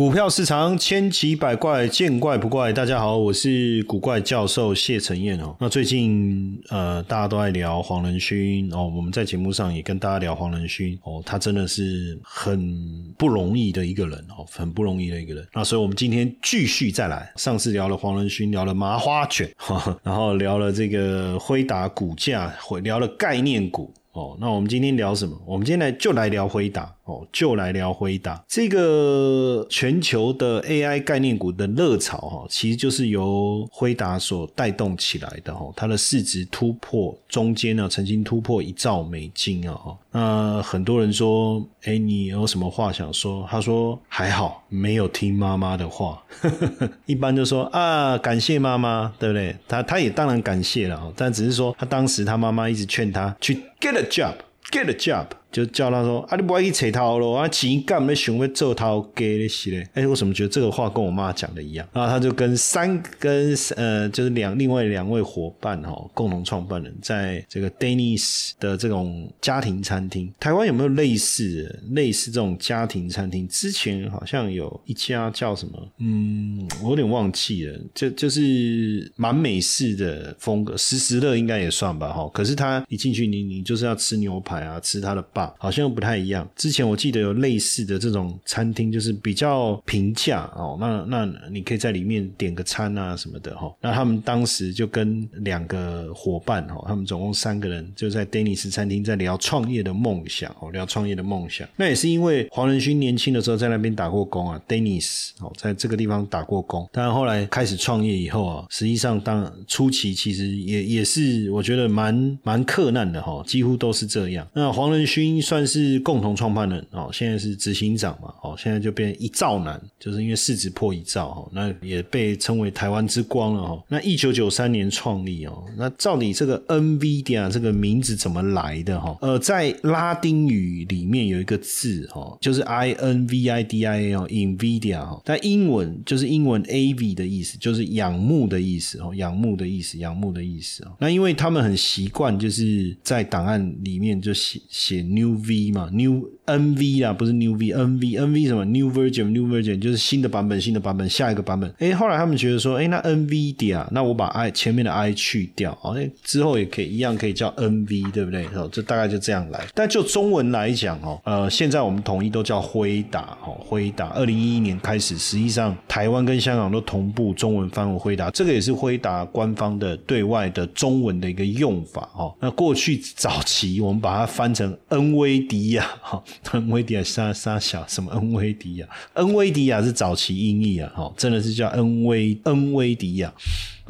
股票市场千奇百怪，见怪不怪。大家好，我是古怪教授谢承彦哦。那最近呃，大家都在聊黄仁勋哦，我们在节目上也跟大家聊黄仁勋哦，他真的是很不容易的一个人哦，很不容易的一个人。那所以我们今天继续再来，上次聊了黄仁勋，聊了麻花卷，然后聊了这个辉达股价，聊了概念股。哦，那我们今天聊什么？我们今天来就来聊辉达就来聊辉达。这个全球的 AI 概念股的热潮哈，其实就是由辉达所带动起来的哈。它的市值突破中间呢，曾经突破一兆美金啊哈。那很多人说，哎，你有什么话想说？他说还好，没有听妈妈的话。一般就说啊，感谢妈妈，对不对？他他也当然感谢了，但只是说他当时他妈妈一直劝他去。Get a job. Get a job. 就叫他说啊，你不要去扯头咯，啊，钱干没想要做头给的是嘞。哎，为什么觉得这个话跟我妈讲的一样？然后他就跟三跟呃，就是两另外两位伙伴哈，共同创办人，在这个 Dennis 的这种家庭餐厅，台湾有没有类似的类似这种家庭餐厅？之前好像有一家叫什么？嗯，我有点忘记了，就就是蛮美式的风格，时时乐应该也算吧哈。可是他一进去，你你就是要吃牛排啊，吃他的。好像又不太一样。之前我记得有类似的这种餐厅，就是比较平价哦。那那你可以在里面点个餐啊什么的哈。那他们当时就跟两个伙伴哈，他们总共三个人就在 Dennis 餐厅在聊创业的梦想哦，聊创业的梦想。那也是因为黄仁勋年轻的时候在那边打过工啊，Dennis 哦，在这个地方打过工。但后来开始创业以后啊，实际上当初期其实也也是我觉得蛮蛮困难的哈，几乎都是这样。那黄仁勋。算是共同创办人哦，现在是执行长嘛，哦，现在就变一兆男，就是因为市值破一兆哈，那也被称为台湾之光了哈。那一九九三年创立哦，那照你这个 NVIDIA 这个名字怎么来的哈？呃，在拉丁语里面有一个字哈，就是 I N V I D I A 哦，NVIDIA 哈，但英文就是英文 A V 的意思，就是仰慕的意思哦，仰慕的意思，仰慕的意思哦。那因为他们很习惯就是在档案里面就写写。New V 嘛，New N V 啊，不是 New V，N V，N V 什么？New Version，New Version 就是新的版本，新的版本，下一个版本。哎，后来他们觉得说，哎，那 N V D 啊，那我把 I 前面的 I 去掉，哎，之后也可以一样可以叫 N V，对不对？哦，这大概就这样来。但就中文来讲，哦，呃，现在我们统一都叫辉达，哦，辉达。二零一一年开始，实际上台湾跟香港都同步中文翻为辉达，这个也是辉达官方的对外的中文的一个用法，哦。那过去早期我们把它翻成 N。恩威迪亚，哈，恩威迪亚杀杀小什么？恩威迪亚，恩威迪亚是早期音译啊，哈，真的是叫恩威恩威迪亚。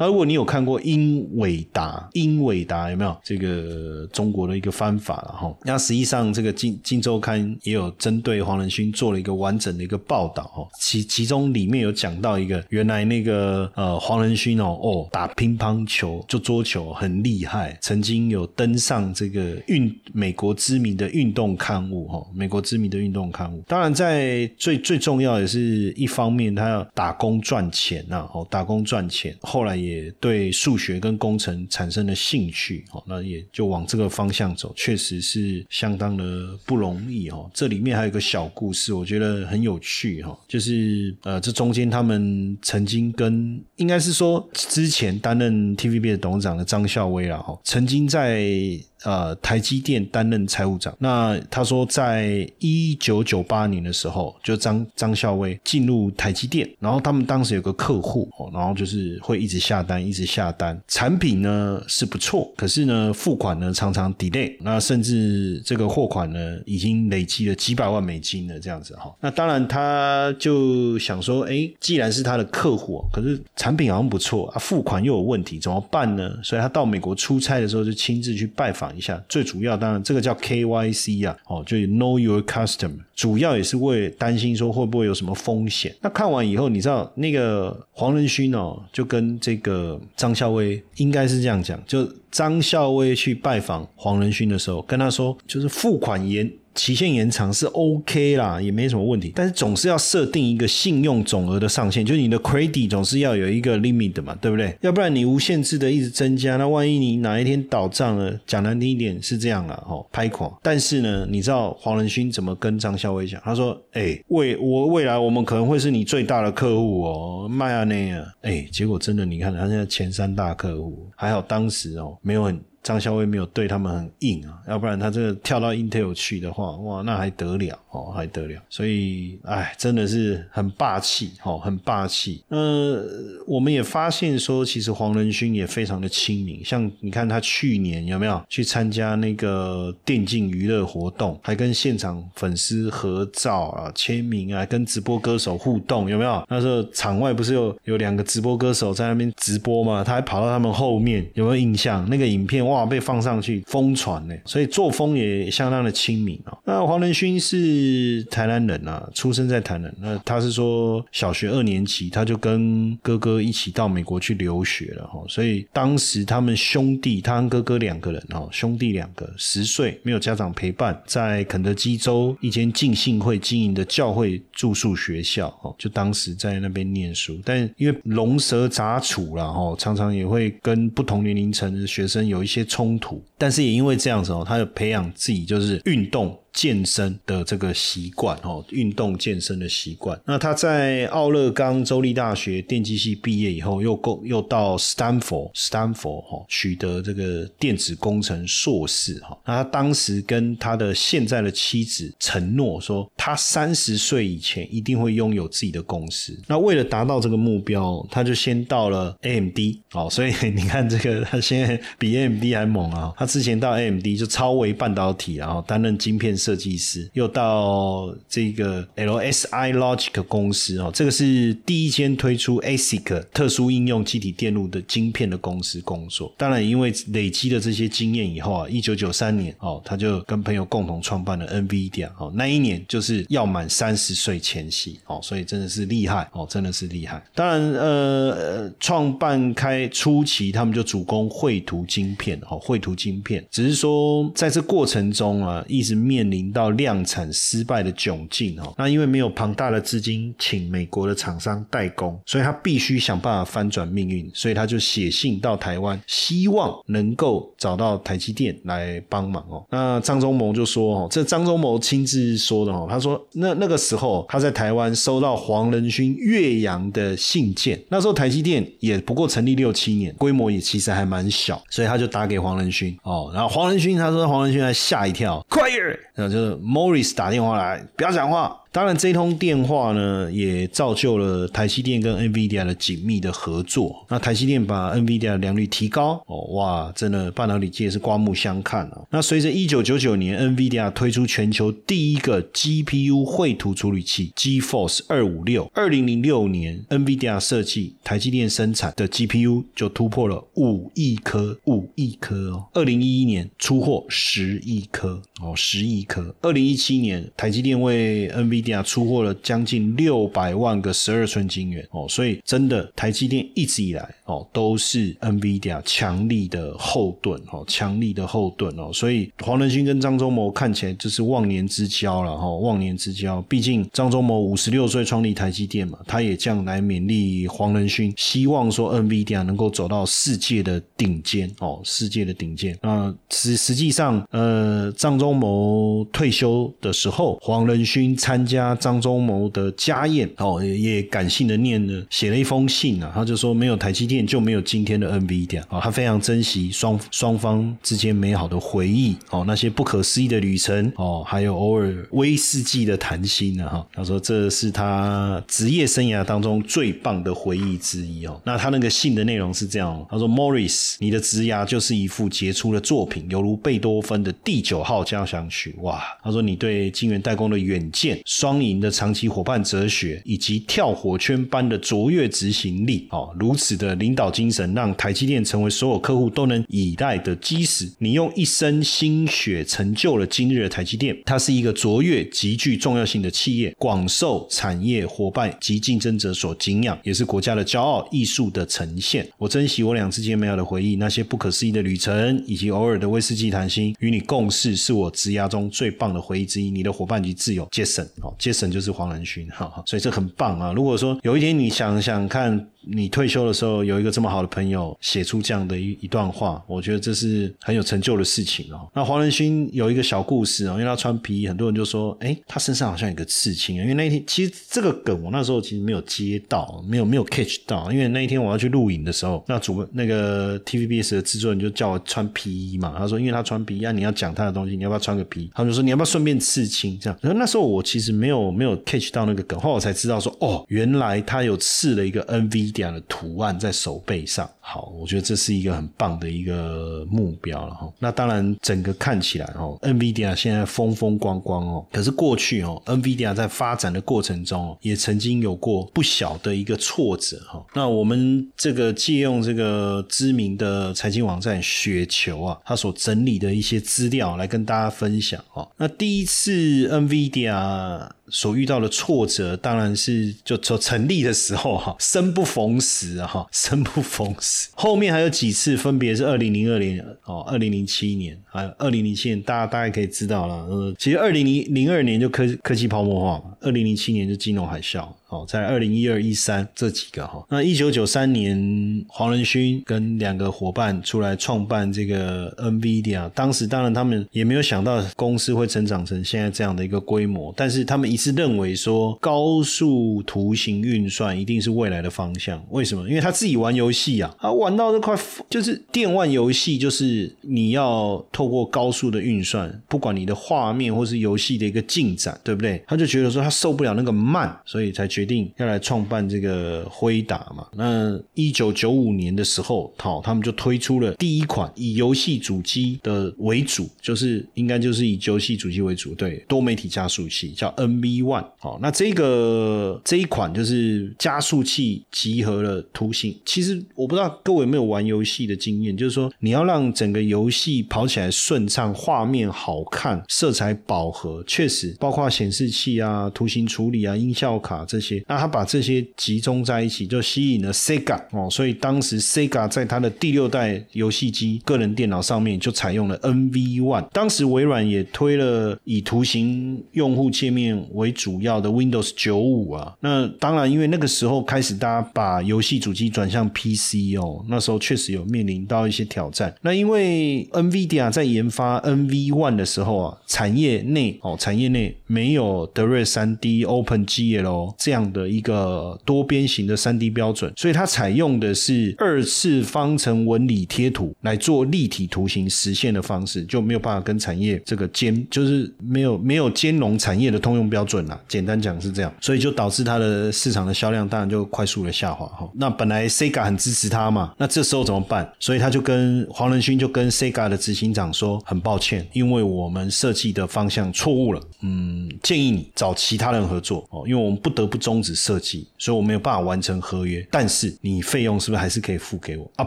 那如果你有看过英伟达，英伟达有没有这个中国的一个翻法了哈？那实际上这个《金金周刊》也有针对黄仁勋做了一个完整的一个报道哈，其其中里面有讲到一个原来那个呃黄仁勋哦哦打乒乓球就桌球很厉害，曾经有登上这个运美国知名的运动刊物哈，美国知名的运动刊物。当然在最最重要也是一方面他要打工赚钱呐，哦打工赚钱，后来也。也对数学跟工程产生了兴趣，哦，那也就往这个方向走，确实是相当的不容易，哦。这里面还有一个小故事，我觉得很有趣，哈，就是呃，这中间他们曾经跟，应该是说之前担任 TVB 的董事长的张孝威了，哈，曾经在。呃，台积电担任财务长。那他说，在一九九八年的时候，就张张孝威进入台积电，然后他们当时有个客户，然后就是会一直下单，一直下单，产品呢是不错，可是呢付款呢常常 delay，那甚至这个货款呢已经累积了几百万美金了这样子哈。那当然他就想说，哎，既然是他的客户，可是产品好像不错啊，付款又有问题，怎么办呢？所以他到美国出差的时候，就亲自去拜访。一下，最主要当然这个叫 KYC 啊，哦，就 Know Your Custom，。主要也是为担心说会不会有什么风险。那看完以后，你知道那个黄仁勋哦，就跟这个张孝威应该是这样讲，就张孝威去拜访黄仁勋的时候，跟他说，就是付款延。期限延长是 OK 啦，也没什么问题，但是总是要设定一个信用总额的上限，就是你的 credit 总是要有一个 limit 嘛，对不对？要不然你无限制的一直增加，那万一你哪一天倒账了，讲难听一点是这样了，哦，拍垮。但是呢，你知道黄仁勋怎么跟张孝威讲？他说：“哎，未我未来我们可能会是你最大的客户哦，迈阿密啊，哎，结果真的你看他现在前三大客户，还好当时哦没有很。”张孝威没有对他们很硬啊，要不然他这个跳到 Intel 去的话，哇，那还得了哦，还得了。所以，哎，真的是很霸气哦，很霸气。呃，我们也发现说，其实黄仁勋也非常的亲民。像你看他去年有没有去参加那个电竞娱乐活动，还跟现场粉丝合照啊、签名啊，跟直播歌手互动，有没有？那时候场外不是有有两个直播歌手在那边直播吗？他还跑到他们后面，有没有印象？那个影片。哇，被放上去疯传呢，所以作风也相当的亲民啊。那黄仁勋是台南人啊，出生在台南。那他是说小学二年级他就跟哥哥一起到美国去留学了哈，所以当时他们兄弟，他跟哥哥两个人哦，兄弟两个十岁没有家长陪伴，在肯德基州一间浸信会经营的教会住宿学校哦，就当时在那边念书，但因为龙蛇杂处了哈，常常也会跟不同年龄层的学生有一些。冲突，但是也因为这样子哦，他就培养自己就是运动。健身的这个习惯哦，运动健身的习惯。那他在奥勒冈州立大学电机系毕业以后，又够又到斯坦福，斯坦福哈取得这个电子工程硕士哈。那他当时跟他的现在的妻子承诺说，他三十岁以前一定会拥有自己的公司。那为了达到这个目标，他就先到了 AMD 哦，所以你看这个他现在比 AMD 还猛啊。他之前到 AMD 就超微半导体，然后担任晶片。设计师又到这个 LSI Logic 公司哦，这个是第一间推出 ASIC 特殊应用机体电路的晶片的公司工作。当然，因为累积了这些经验以后啊，一九九三年哦，他就跟朋友共同创办了 NVIDIA 哦，那一年就是要满三十岁前夕哦，所以真的是厉害哦，真的是厉害。当然，呃，创办开初期，他们就主攻绘图晶片哦，绘图晶片，只是说在这过程中啊，一直面。临到量产失败的窘境哦，那因为没有庞大的资金请美国的厂商代工，所以他必须想办法翻转命运，所以他就写信到台湾，希望能够找到台积电来帮忙哦。那张忠谋就说哦，这张忠谋亲自说的哦，他说那那个时候他在台湾收到黄仁勋岳阳的信件，那时候台积电也不过成立六七年，规模也其实还蛮小，所以他就打给黄仁勋哦，然后黄仁勋他说黄仁勋还吓一跳，quiet。那就是 Morris 打电话来，不要讲话。当然，这通电话呢，也造就了台积电跟 NVIDIA 的紧密的合作。那台积电把 NVIDIA 的良率提高，哦，哇，真的半导体界是刮目相看啊。那随着一九九九年 NVIDIA 推出全球第一个 GPU 绘图处理器 GeForce 二五六，二零零六年 NVIDIA 设计、台积电生产的 GPU 就突破了五亿颗，五亿颗哦。二零一一年出货十亿颗，哦，十亿颗。二零一七年台积电为 NVIDIA NV 出货了将近六百万个十二寸晶圆哦，所以真的台积电一直以来哦都是 NVIDIA 强力的后盾哦，强力的后盾哦，所以黄仁勋跟张忠谋看起来就是忘年之交了哈，忘年之交。毕竟张忠谋五十六岁创立台积电嘛，他也这样来勉励黄仁勋，希望说 NVIDIA 能够走到世界的顶尖哦，世界的顶尖。那实实际上，呃，张忠谋退休的时候，黄仁勋参。加张忠谋的家宴哦，也感性的念了，写了一封信啊，他就说没有台积电就没有今天的 NVIDIA 啊，他非常珍惜双双方之间美好的回忆哦，那些不可思议的旅程哦，还有偶尔威士忌的谈心啊哈，他说这是他职业生涯当中最棒的回忆之一哦。那他那个信的内容是这样，他说 Morris，你的职涯就是一幅杰出的作品，犹如贝多芬的第九号交响曲哇。他说你对晶圆代工的远见。双赢的长期伙伴哲学，以及跳火圈般的卓越执行力，哦，如此的领导精神，让台积电成为所有客户都能依赖的基石。你用一生心血成就了今日的台积电，它是一个卓越、极具重要性的企业，广受产业伙伴及竞争者所敬仰，也是国家的骄傲、艺术的呈现。我珍惜我俩之间美好的回忆，那些不可思议的旅程，以及偶尔的威士忌谈心，与你共事，是我职涯中最棒的回忆之一。你的伙伴及挚友，Jason，杰森就是黄仁勋，哈哈，所以这很棒啊。如果说有一天你想想看。你退休的时候有一个这么好的朋友写出这样的一一段话，我觉得这是很有成就的事情哦。那黄仁勋有一个小故事哦，因为他穿皮衣，很多人就说，哎，他身上好像有个刺青。因为那一天其实这个梗我那时候其实没有接到，没有没有 catch 到，因为那一天我要去录影的时候，那主那个 TVBS 的制作人就叫我穿皮衣嘛，他说因为他穿皮衣啊，你要讲他的东西，你要不要穿个皮？他就说你要不要顺便刺青这样。然后那时候我其实没有没有 catch 到那个梗，后来我才知道说，哦，原来他有刺了一个 NV。这样的图案在手背上，好，我觉得这是一个很棒的一个目标了哈。那当然，整个看起来哦，NVIDIA 现在风风光光哦，可是过去哦，NVIDIA 在发展的过程中，也曾经有过不小的一个挫折哈。那我们这个借用这个知名的财经网站雪球啊，它所整理的一些资料来跟大家分享哦。那第一次 NVIDIA 所遇到的挫折，当然是就从成立的时候哈，生不逢时哈，生不逢时。后面还有几次，分别是二零零二年哦，二零零七年，还有二零零七年，大家大概可以知道了。呃，其实二零零零二年就科科技泡沫化嘛，二零零七年就金融海啸。哦，在二零一二一三这几个哈，那一九九三年，黄仁勋跟两个伙伴出来创办这个 NVIDIA，当时当然他们也没有想到公司会成长成现在这样的一个规模，但是他们一直认为说高速图形运算一定是未来的方向。为什么？因为他自己玩游戏啊，他玩到这块就是电玩游戏，就是你要透过高速的运算，不管你的画面或是游戏的一个进展，对不对？他就觉得说他受不了那个慢，所以才去。决定要来创办这个辉达嘛？那一九九五年的时候，好，他们就推出了第一款以游戏主机的为主，就是应该就是以游戏主机为主，对，多媒体加速器叫 NV One。好，那这个这一款就是加速器集合了图形。其实我不知道各位有没有玩游戏的经验，就是说你要让整个游戏跑起来顺畅，画面好看，色彩饱和，确实包括显示器啊、图形处理啊、音效卡这些。那他把这些集中在一起，就吸引了 Sega 哦，所以当时 Sega 在他的第六代游戏机个人电脑上面就采用了 NV One。当时微软也推了以图形用户界面为主要的 Windows 九五啊。那当然，因为那个时候开始大家把游戏主机转向 PC 哦，那时候确实有面临到一些挑战。那因为 NVIDIA 在研发 NV One 的时候啊，产业内哦，产业内没有德瑞三 D、OpenGL 这样。的一个多边形的三 D 标准，所以它采用的是二次方程纹理贴图来做立体图形实现的方式，就没有办法跟产业这个兼，就是没有没有兼容产业的通用标准啦。简单讲是这样，所以就导致它的市场的销量当然就快速的下滑哈。那本来 Sega 很支持它嘛，那这时候怎么办？所以他就跟黄仁勋就跟 Sega 的执行长说，很抱歉，因为我们设计的方向错误了，嗯，建议你找其他人合作哦，因为我们不得不中。终止设计，所以我没有办法完成合约。但是你费用是不是还是可以付给我？啊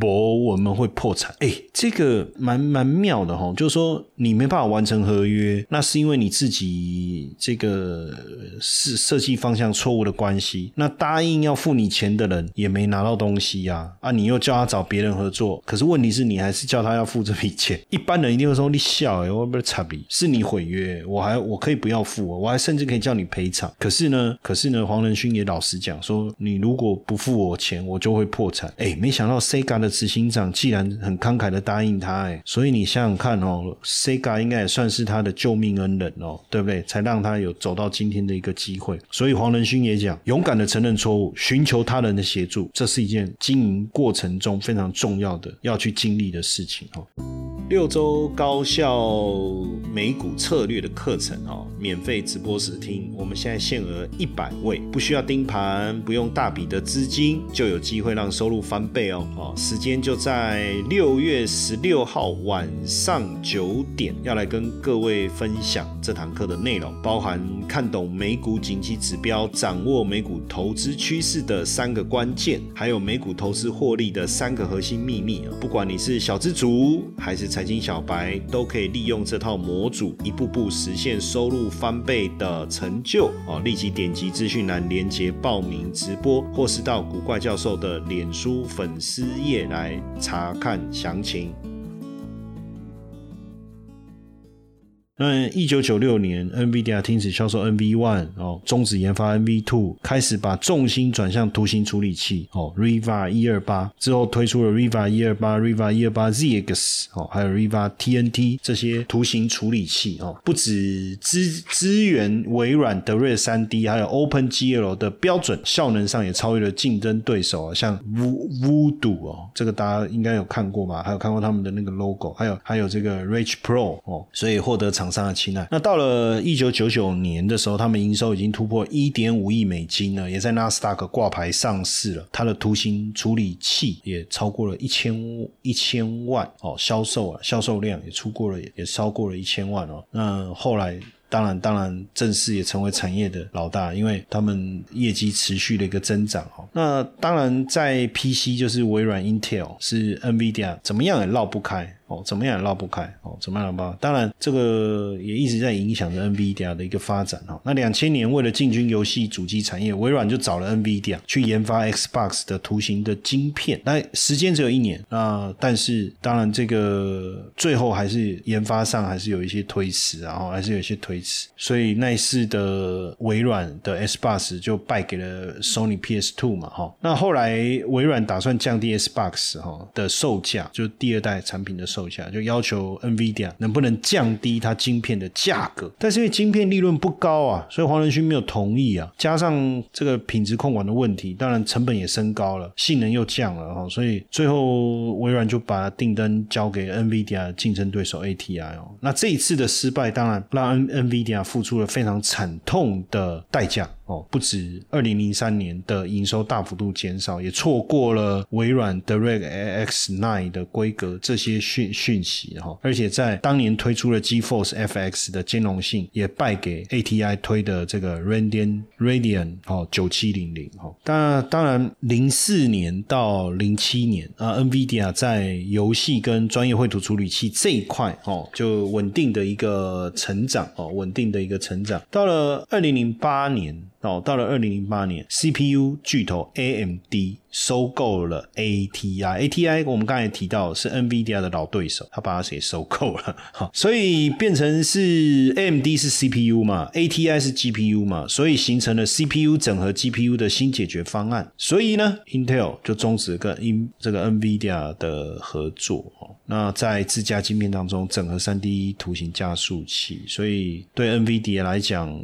不，我们会破产。哎，这个蛮蛮妙的哈，就是说你没办法完成合约，那是因为你自己这个是设计方向错误的关系。那答应要付你钱的人也没拿到东西呀，啊，你又叫他找别人合作，可是问题是你还是叫他要付这笔钱。一般人一定会说你笑哎，我不是差比，是你毁约，我还我可以不要付，我还甚至可以叫你赔偿。可是呢，可是呢，黄仁勋也老实讲说，你如果不付我钱，我就会破产。哎，没想到 Sega 的执行长既然很慷慨的答应他，哎，所以你想想看哦，Sega 应该也算是他的救命恩人哦，对不对？才让他有走到今天的一个机会。所以黄仁勋也讲，勇敢的承认错误，寻求他人的协助，这是一件经营过程中非常重要的要去经历的事情哦。六周高效美股策略的课程哦，免费直播时听，我们现在限额一百位。不需要盯盘，不用大笔的资金，就有机会让收入翻倍哦。哦，时间就在六月十六号晚上九点，要来跟各位分享这堂课的内容，包含看懂美股景气指标，掌握美股投资趋势的三个关键，还有美股投资获利的三个核心秘密啊。不管你是小资族还是财经小白，都可以利用这套模组，一步步实现收入翻倍的成就哦。立即点击资讯栏连接报名直播，或是到古怪教授的脸书粉丝页来查看详情。那一九九六年，NVIDIA 停止销售 NV One，哦，终止研发 NV Two，开始把重心转向图形处理器，哦，Riva 一二八之后推出了 Riva 一二八、Riva 一二八 ZX，哦，还有 Riva TNT 这些图形处理器，哦，不止支支援微软德瑞三 D，还有 OpenGL 的标准，效能上也超越了竞争对手啊，像 Voodoo 哦，这个大家应该有看过吧？还有看过他们的那个 logo，还有还有这个 Rich Pro 哦，所以获得长。厂商的青睐。那到了一九九九年的时候，他们营收已经突破一点五亿美金了，也在纳斯达克挂牌上市了。它的图形处理器也超过了一千一千万哦，销售啊，销售量也出过了，也超过了一千万哦。那后来。当然，当然，正式也成为产业的老大，因为他们业绩持续的一个增长哦。那当然，在 PC 就是微软 Intel 是 NVIDIA，怎么样也绕不开哦，怎么样也绕不开哦，怎么样吧？当然，这个也一直在影响着 NVIDIA 的一个发展哦。那两千年为了进军游戏主机产业，微软就找了 NVIDIA 去研发 Xbox 的图形的晶片，那时间只有一年那但是当然，这个最后还是研发上还是有一些推迟，然后还是有一些推迟。所以那一次的微软的 S 八十就败给了 Sony PS Two 嘛，哈。那后来微软打算降低 S Box 哈的售价，就第二代产品的售走一下，就要求 NVIDIA 能不能降低它晶片的价格。但是因为晶片利润不高啊，所以黄仁勋没有同意啊。加上这个品质控管的问题，当然成本也升高了，性能又降了哈。所以最后微软就把订单交给 NVIDIA 竞争对手 ATI 哦。那这一次的失败，当然让 Nvidia 付出了非常惨痛的代价。哦，不止二零零三年的营收大幅度减少，也错过了微软 DirectX 9的规格这些讯讯息哈，而且在当年推出了 GeForce FX 的兼容性也败给 ATI 推的这个 Radeon Radeon 哦九七零零哈。当当然零四年到零七年啊，NVIDIA 在游戏跟专业绘图处理器这一块哦，就稳定的一个成长哦，稳定的一个成长。到了二零零八年。哦，到了二零零八年，CPU 巨头 AMD 收购了 ATI，ATI 我们刚才提到是 NVIDIA 的老对手，他把它给收购了，所以变成是 AMD 是 CPU 嘛，ATI 是 GPU 嘛，所以形成了 CPU 整合 GPU 的新解决方案，所以呢，Intel 就终止跟 In 这个 NVIDIA 的合作，那在自家晶片当中整合三 D 图形加速器，所以对 NVIDIA 来讲。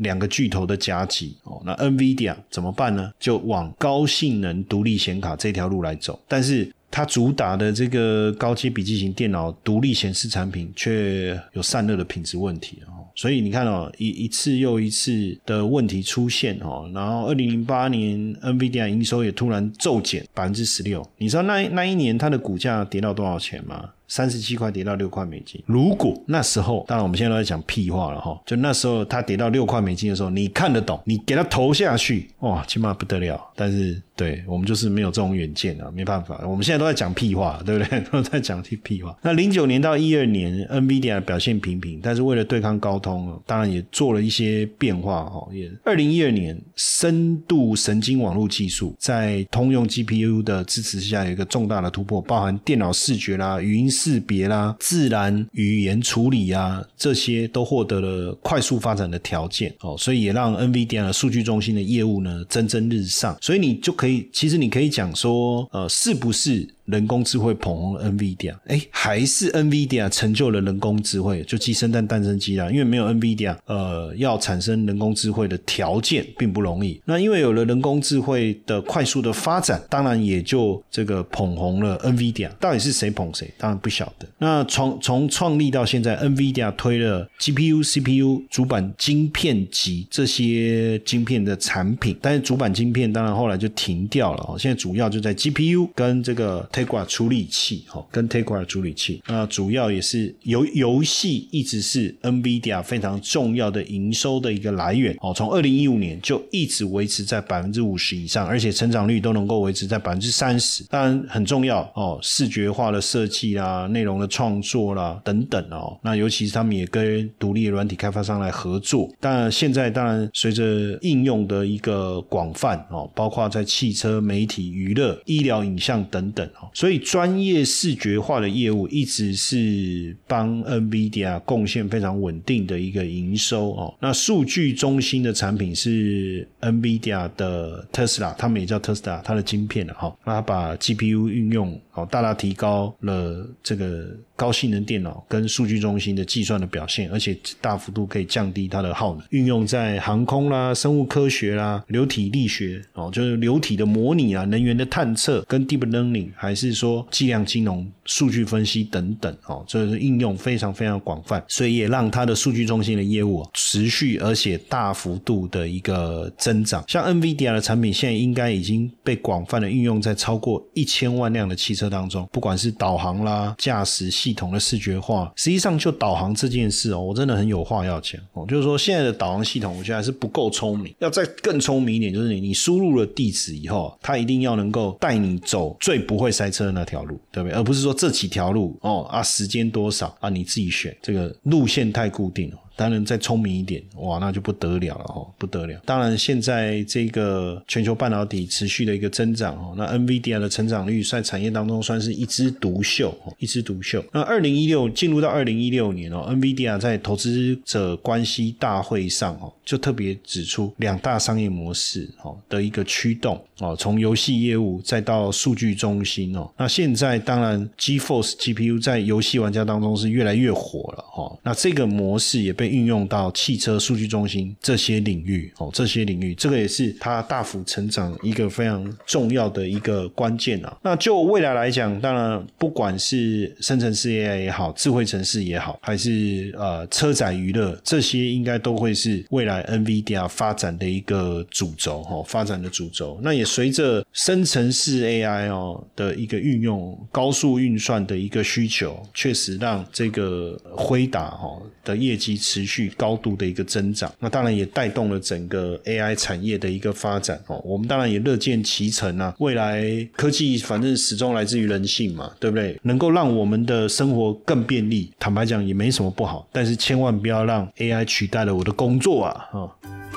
两个巨头的夹击哦，那 NVIDIA 怎么办呢？就往高性能独立显卡这条路来走，但是它主打的这个高阶笔记型电脑独立显示产品却有散热的品质问题哦，所以你看哦，一一次又一次的问题出现哦，然后二零零八年 NVIDIA 营收也突然骤减百分之十六，你知道那那一年它的股价跌到多少钱吗？三十七块跌到六块美金。如果那时候，当然我们现在都在讲屁话了哈，就那时候它跌到六块美金的时候，你看得懂，你给它投下去，哇，起码不得了。但是对我们就是没有这种远见啊，没办法，我们现在都在讲屁话，对不对？都在讲屁屁话。那零九年到一二年，NVIDIA 表现平平，但是为了对抗高通，当然也做了一些变化哈。也二零一二年，深度神经网络技术在通用 GPU 的支持下有一个重大的突破，包含电脑视觉啦、语音。识别啦，自然语言处理啊，这些都获得了快速发展的条件哦，所以也让 NVIDIA 数据中心的业务呢蒸蒸日上。所以你就可以，其实你可以讲说，呃，是不是？人工智慧捧红了 NVIDIA，哎，还是 NVIDIA 成就了人工智慧，就鸡生蛋，蛋生鸡啦。因为没有 NVIDIA，呃，要产生人工智慧的条件并不容易。那因为有了人工智慧的快速的发展，当然也就这个捧红了 NVIDIA。到底是谁捧谁？当然不晓得。那从从创立到现在，NVIDIA 推了 GPU、CPU、主板晶片级这些晶片的产品，但是主板晶片当然后来就停掉了。哦，现在主要就在 GPU 跟这个 Tegra 处理器，哈，跟 Tegra 处理器。那主要也是游游戏一直是 NVIDIA 非常重要的营收的一个来源。哦，从二零一五年就一直维持在百分之五十以上，而且成长率都能够维持在百分之三十。当然很重要哦，视觉化的设计啦，内容的创作啦等等哦。那尤其是他们也跟独立软体开发商来合作。当然现在当然随着应用的一个广泛哦，包括在汽车、媒体、娱乐、医疗、影像等等哦，所以专业视觉化的业务一直是帮 NVIDIA 贡献非常稳定的一个营收哦。那数据中心的产品是 NVIDIA 的 Tesla，，他们也叫 Tesla，，它的晶片了哈。那它把 GPU 运用哦，大大提高了这个高性能电脑跟数据中心的计算的表现，而且大幅度可以降低它的耗能。运用在航空啦、生物科学啦、流体力学哦，就是流体的模拟啊、能源的探测跟 deep learning，还是说计量金融、数据分析等等哦，这是应用非常非常广泛，所以也让它的数据中心的业务持续而且大幅度的一个增长。像 NVIDIA 的产品，现在应该已经被广泛的运用在超过一千万辆的汽车当中，不管是导航啦、驾驶系统的视觉化，实际上就导航这件事哦，我真的很有话要讲哦，就是说现在的导航系统，我觉得还是不够聪明，要再更聪明一点，就是你你输入了地址以后，它一定要能够带你走最不会塞车的那条路，对不对？而不是说这几条路哦啊，时间多少啊，你自己选，这个路线太固定了。当然，再聪明一点，哇，那就不得了了哦，不得了。当然，现在这个全球半导体持续的一个增长哦，那 NVIDIA 的成长率在产业当中算是一枝独秀，一枝独秀。那二零一六进入到二零一六年哦，NVIDIA 在投资者关系大会上哦，就特别指出两大商业模式哦的一个驱动哦，从游戏业务再到数据中心哦。那现在当然，GForce GPU 在游戏玩家当中是越来越火了哈。那这个模式也被运用到汽车数据中心这些领域哦，这些领域，这个也是它大幅成长一个非常重要的一个关键啊。那就未来来讲，当然不管是生成式 AI 也好，智慧城市也好，还是呃车载娱乐，这些应该都会是未来 NVIDIA 发展的一个主轴哦，发展的主轴。那也随着生成式 AI 哦的一个运用，高速运算的一个需求，确实让这个辉达哦的业绩持续高度的一个增长。那当然也带动了整个 AI 产业的一个发展哦。我们当然也乐见其成啊。未来科技反正始终来自于人性嘛，对不对？能够让我们的生活更便利，坦白讲也没什么不好。但是千万不要让 AI 取代了我的工作啊！哈。